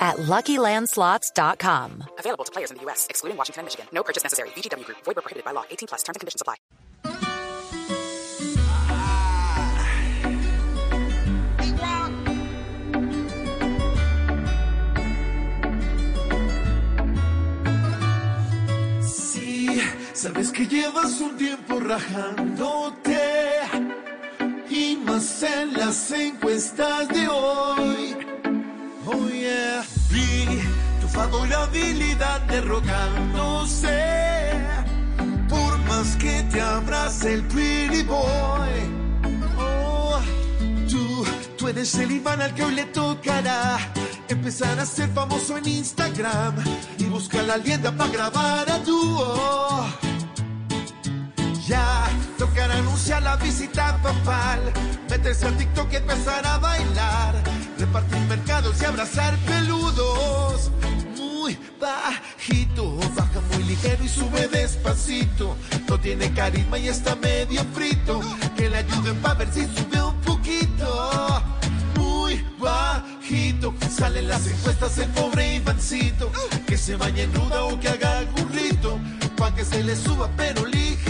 at LuckyLandSlots.com. Available to players in the U.S., excluding Washington and Michigan. No purchase necessary. VGW Group. Void where prohibited by law. 18 plus. Terms and conditions apply. Sí, sabes que llevas un tiempo rajándote y más en las encuestas de hoy. Oh yeah, vi tu favorabilidad derrogándose por más que te abrace el pretty boy. Oh, tú, tú eres el imán al que hoy le tocará empezar a ser famoso en Instagram y buscar la lienda para grabar a dúo. Anunciar la visita papal, meterse a TikTok y empezar a bailar, repartir mercados y abrazar peludos. Muy bajito, baja muy ligero y sube despacito. No tiene carisma y está medio frito. Que le ayuden para ver si sube un poquito. Muy bajito, salen las encuestas el pobre Ivancito. Que se bañe en ruda o que haga algún rito. Pa' que se le suba pero ligerito.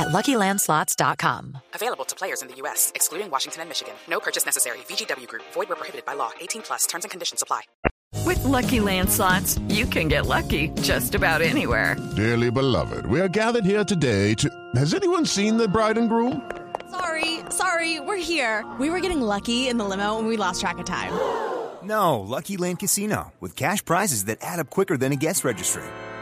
at LuckyLandSlots.com. Available to players in the U.S., excluding Washington and Michigan. No purchase necessary. VGW Group. Void where prohibited by law. 18 plus. Terms and conditions apply. With Lucky Land slots, you can get lucky just about anywhere. Dearly beloved, we are gathered here today to. Has anyone seen the bride and groom? Sorry, sorry, we're here. We were getting lucky in the limo and we lost track of time. No, Lucky Land Casino, with cash prizes that add up quicker than a guest registry.